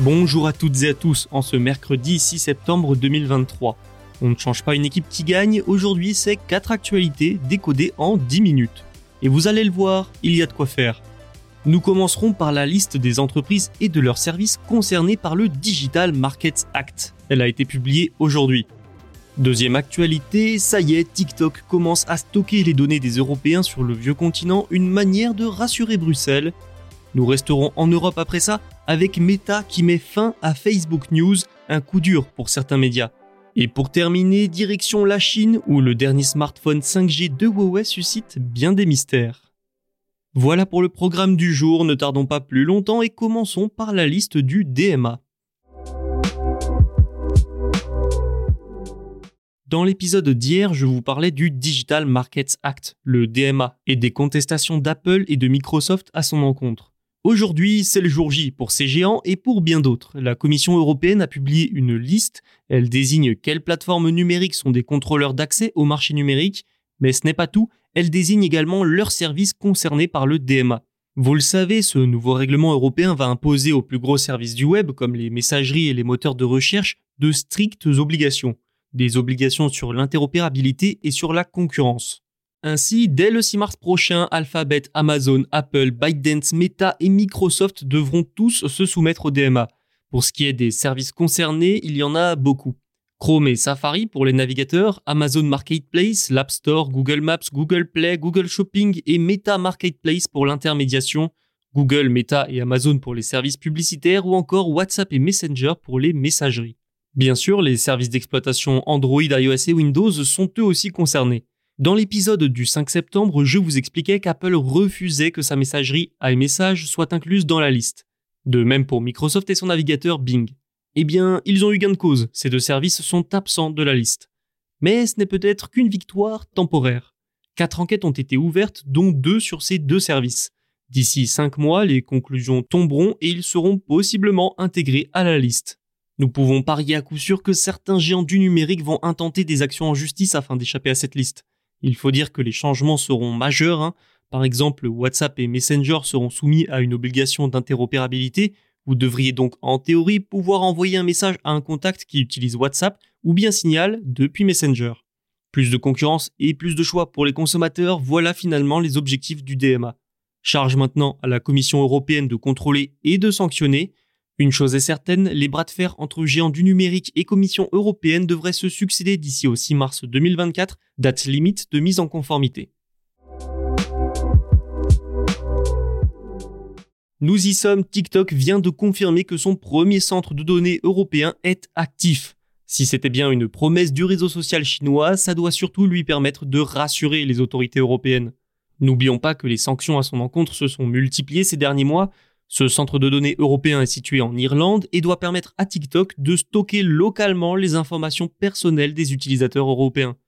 Bonjour à toutes et à tous en ce mercredi 6 septembre 2023. On ne change pas une équipe qui gagne, aujourd'hui c'est 4 actualités décodées en 10 minutes. Et vous allez le voir, il y a de quoi faire. Nous commencerons par la liste des entreprises et de leurs services concernés par le Digital Markets Act. Elle a été publiée aujourd'hui. Deuxième actualité, ça y est, TikTok commence à stocker les données des Européens sur le vieux continent, une manière de rassurer Bruxelles. Nous resterons en Europe après ça, avec Meta qui met fin à Facebook News, un coup dur pour certains médias. Et pour terminer, direction la Chine, où le dernier smartphone 5G de Huawei suscite bien des mystères. Voilà pour le programme du jour, ne tardons pas plus longtemps et commençons par la liste du DMA. Dans l'épisode d'hier, je vous parlais du Digital Markets Act, le DMA, et des contestations d'Apple et de Microsoft à son encontre. Aujourd'hui, c'est le jour J pour ces géants et pour bien d'autres. La Commission européenne a publié une liste. Elle désigne quelles plateformes numériques sont des contrôleurs d'accès au marché numérique. Mais ce n'est pas tout. Elle désigne également leurs services concernés par le DMA. Vous le savez, ce nouveau règlement européen va imposer aux plus gros services du web, comme les messageries et les moteurs de recherche, de strictes obligations. Des obligations sur l'interopérabilité et sur la concurrence. Ainsi, dès le 6 mars prochain, Alphabet, Amazon, Apple, ByteDance, Meta et Microsoft devront tous se soumettre au DMA. Pour ce qui est des services concernés, il y en a beaucoup. Chrome et Safari pour les navigateurs, Amazon Marketplace, l'App Store, Google Maps, Google Play, Google Shopping et Meta Marketplace pour l'intermédiation, Google, Meta et Amazon pour les services publicitaires ou encore WhatsApp et Messenger pour les messageries. Bien sûr, les services d'exploitation Android, iOS et Windows sont eux aussi concernés. Dans l'épisode du 5 septembre, je vous expliquais qu'Apple refusait que sa messagerie iMessage soit incluse dans la liste. De même pour Microsoft et son navigateur Bing. Eh bien, ils ont eu gain de cause, ces deux services sont absents de la liste. Mais ce n'est peut-être qu'une victoire temporaire. Quatre enquêtes ont été ouvertes, dont deux sur ces deux services. D'ici cinq mois, les conclusions tomberont et ils seront possiblement intégrés à la liste. Nous pouvons parier à coup sûr que certains géants du numérique vont intenter des actions en justice afin d'échapper à cette liste. Il faut dire que les changements seront majeurs. Hein. Par exemple, WhatsApp et Messenger seront soumis à une obligation d'interopérabilité. Vous devriez donc en théorie pouvoir envoyer un message à un contact qui utilise WhatsApp ou bien Signal depuis Messenger. Plus de concurrence et plus de choix pour les consommateurs, voilà finalement les objectifs du DMA. Charge maintenant à la Commission européenne de contrôler et de sanctionner, une chose est certaine, les bras de fer entre géants du numérique et Commission européenne devraient se succéder d'ici au 6 mars 2024, date limite de mise en conformité. Nous y sommes, TikTok vient de confirmer que son premier centre de données européen est actif. Si c'était bien une promesse du réseau social chinois, ça doit surtout lui permettre de rassurer les autorités européennes. N'oublions pas que les sanctions à son encontre se sont multipliées ces derniers mois, ce centre de données européen est situé en Irlande et doit permettre à TikTok de stocker localement les informations personnelles des utilisateurs européens.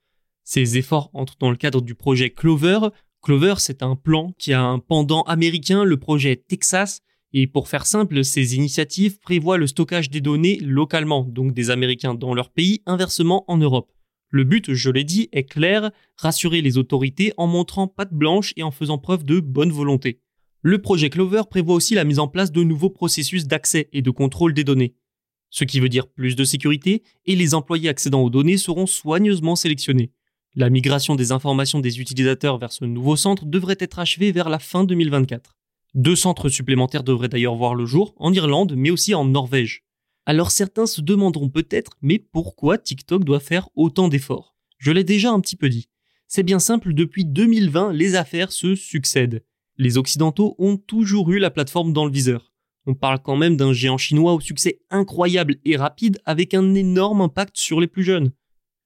Ces efforts entrent dans le cadre du projet Clover. Clover, c'est un plan qui a un pendant américain, le projet Texas, et pour faire simple, ces initiatives prévoient le stockage des données localement, donc des Américains dans leur pays, inversement en Europe. Le but, je l'ai dit, est clair, rassurer les autorités en montrant patte blanche et en faisant preuve de bonne volonté. Le projet Clover prévoit aussi la mise en place de nouveaux processus d'accès et de contrôle des données. Ce qui veut dire plus de sécurité et les employés accédant aux données seront soigneusement sélectionnés. La migration des informations des utilisateurs vers ce nouveau centre devrait être achevée vers la fin 2024. Deux centres supplémentaires devraient d'ailleurs voir le jour, en Irlande, mais aussi en Norvège. Alors certains se demanderont peut-être, mais pourquoi TikTok doit faire autant d'efforts? Je l'ai déjà un petit peu dit. C'est bien simple, depuis 2020, les affaires se succèdent. Les Occidentaux ont toujours eu la plateforme dans le viseur. On parle quand même d'un géant chinois au succès incroyable et rapide avec un énorme impact sur les plus jeunes.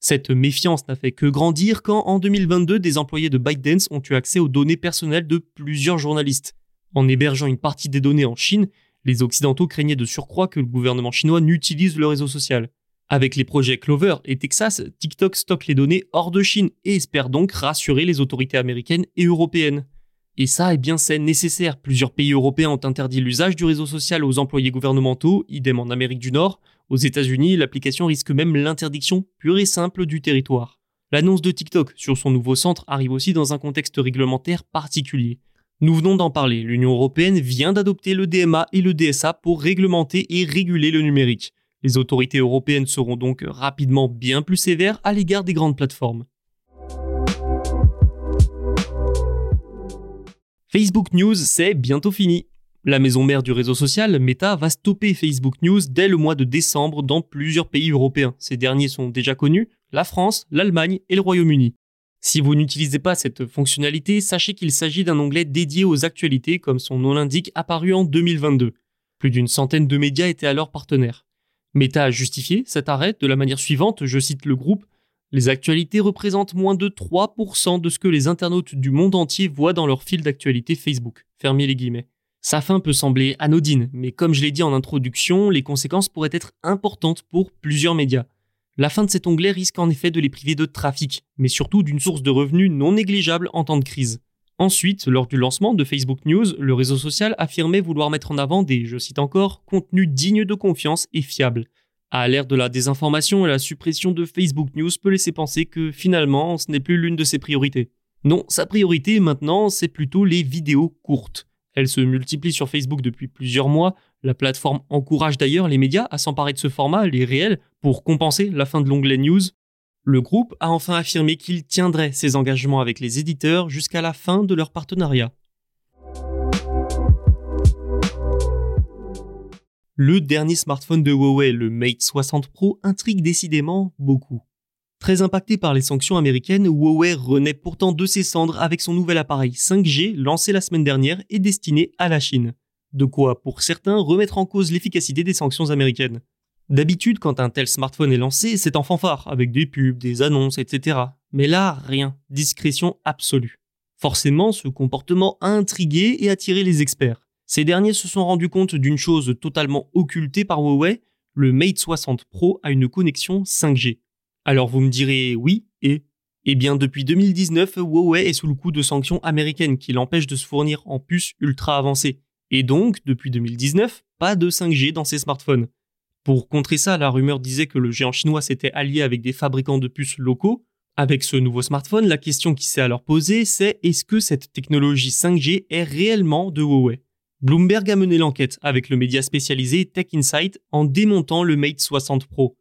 Cette méfiance n'a fait que grandir quand, en 2022, des employés de ByteDance ont eu accès aux données personnelles de plusieurs journalistes. En hébergeant une partie des données en Chine, les Occidentaux craignaient de surcroît que le gouvernement chinois n'utilise le réseau social. Avec les projets Clover et Texas, TikTok stocke les données hors de Chine et espère donc rassurer les autorités américaines et européennes. Et ça, eh bien, c'est nécessaire. Plusieurs pays européens ont interdit l'usage du réseau social aux employés gouvernementaux, idem en Amérique du Nord, aux États-Unis, l'application risque même l'interdiction pure et simple du territoire. L'annonce de TikTok sur son nouveau centre arrive aussi dans un contexte réglementaire particulier. Nous venons d'en parler, l'Union européenne vient d'adopter le DMA et le DSA pour réglementer et réguler le numérique. Les autorités européennes seront donc rapidement bien plus sévères à l'égard des grandes plateformes. Facebook News, c'est bientôt fini. La maison mère du réseau social, Meta, va stopper Facebook News dès le mois de décembre dans plusieurs pays européens. Ces derniers sont déjà connus, la France, l'Allemagne et le Royaume-Uni. Si vous n'utilisez pas cette fonctionnalité, sachez qu'il s'agit d'un onglet dédié aux actualités, comme son nom l'indique, apparu en 2022. Plus d'une centaine de médias étaient alors partenaires. Meta a justifié cet arrêt de la manière suivante, je cite le groupe, Les actualités représentent moins de 3% de ce que les internautes du monde entier voient dans leur fil d'actualité Facebook. Fermez les guillemets. Sa fin peut sembler anodine, mais comme je l'ai dit en introduction, les conséquences pourraient être importantes pour plusieurs médias. La fin de cet onglet risque en effet de les priver de trafic, mais surtout d'une source de revenus non négligeable en temps de crise. Ensuite, lors du lancement de Facebook News, le réseau social affirmait vouloir mettre en avant des, je cite encore, contenus dignes de confiance et fiables. À l'ère de la désinformation et la suppression de Facebook News peut laisser penser que finalement ce n'est plus l'une de ses priorités. Non, sa priorité maintenant c'est plutôt les vidéos courtes. Elle se multiplie sur Facebook depuis plusieurs mois. La plateforme encourage d'ailleurs les médias à s'emparer de ce format, les réels, pour compenser la fin de l'onglet News. Le groupe a enfin affirmé qu'il tiendrait ses engagements avec les éditeurs jusqu'à la fin de leur partenariat. Le dernier smartphone de Huawei, le Mate 60 Pro, intrigue décidément beaucoup. Très impacté par les sanctions américaines, Huawei renaît pourtant de ses cendres avec son nouvel appareil 5G lancé la semaine dernière et destiné à la Chine. De quoi, pour certains, remettre en cause l'efficacité des sanctions américaines. D'habitude, quand un tel smartphone est lancé, c'est en fanfare, avec des pubs, des annonces, etc. Mais là, rien. Discrétion absolue. Forcément, ce comportement a intrigué et attiré les experts. Ces derniers se sont rendus compte d'une chose totalement occultée par Huawei, le Mate 60 Pro a une connexion 5G. Alors vous me direz oui et? Eh bien depuis 2019, Huawei est sous le coup de sanctions américaines qui l'empêchent de se fournir en puces ultra avancées. Et donc, depuis 2019, pas de 5G dans ses smartphones. Pour contrer ça, la rumeur disait que le géant chinois s'était allié avec des fabricants de puces locaux. Avec ce nouveau smartphone, la question qui s'est alors posée, c'est est-ce que cette technologie 5G est réellement de Huawei? Bloomberg a mené l'enquête avec le média spécialisé Tech Insight en démontant le Mate 60 Pro.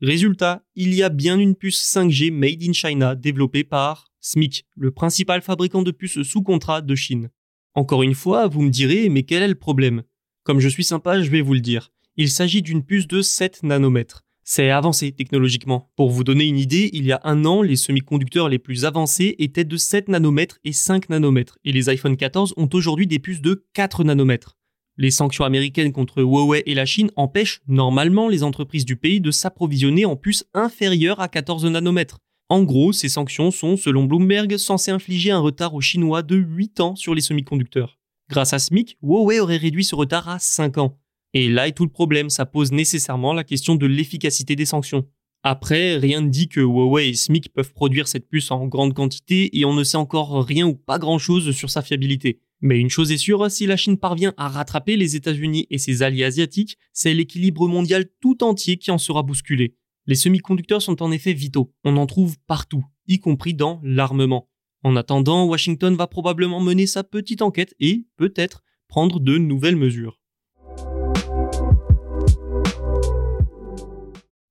Résultat, il y a bien une puce 5G made in China développée par SMIC, le principal fabricant de puces sous contrat de Chine. Encore une fois, vous me direz, mais quel est le problème? Comme je suis sympa, je vais vous le dire. Il s'agit d'une puce de 7 nanomètres. C'est avancé technologiquement. Pour vous donner une idée, il y a un an, les semi-conducteurs les plus avancés étaient de 7 nanomètres et 5 nanomètres, et les iPhone 14 ont aujourd'hui des puces de 4 nanomètres. Les sanctions américaines contre Huawei et la Chine empêchent normalement les entreprises du pays de s'approvisionner en puces inférieures à 14 nanomètres. En gros, ces sanctions sont, selon Bloomberg, censées infliger un retard aux Chinois de 8 ans sur les semi-conducteurs. Grâce à SMIC, Huawei aurait réduit ce retard à 5 ans. Et là est tout le problème, ça pose nécessairement la question de l'efficacité des sanctions. Après, rien ne dit que Huawei et SMIC peuvent produire cette puce en grande quantité et on ne sait encore rien ou pas grand chose sur sa fiabilité. Mais une chose est sûre, si la Chine parvient à rattraper les États-Unis et ses alliés asiatiques, c'est l'équilibre mondial tout entier qui en sera bousculé. Les semi-conducteurs sont en effet vitaux, on en trouve partout, y compris dans l'armement. En attendant, Washington va probablement mener sa petite enquête et, peut-être, prendre de nouvelles mesures.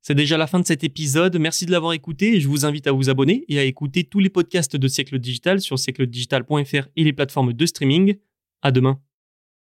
C'est déjà la fin de cet épisode. Merci de l'avoir écouté et je vous invite à vous abonner et à écouter tous les podcasts de Siècle Digital sur siècledigital.fr et les plateformes de streaming. À demain.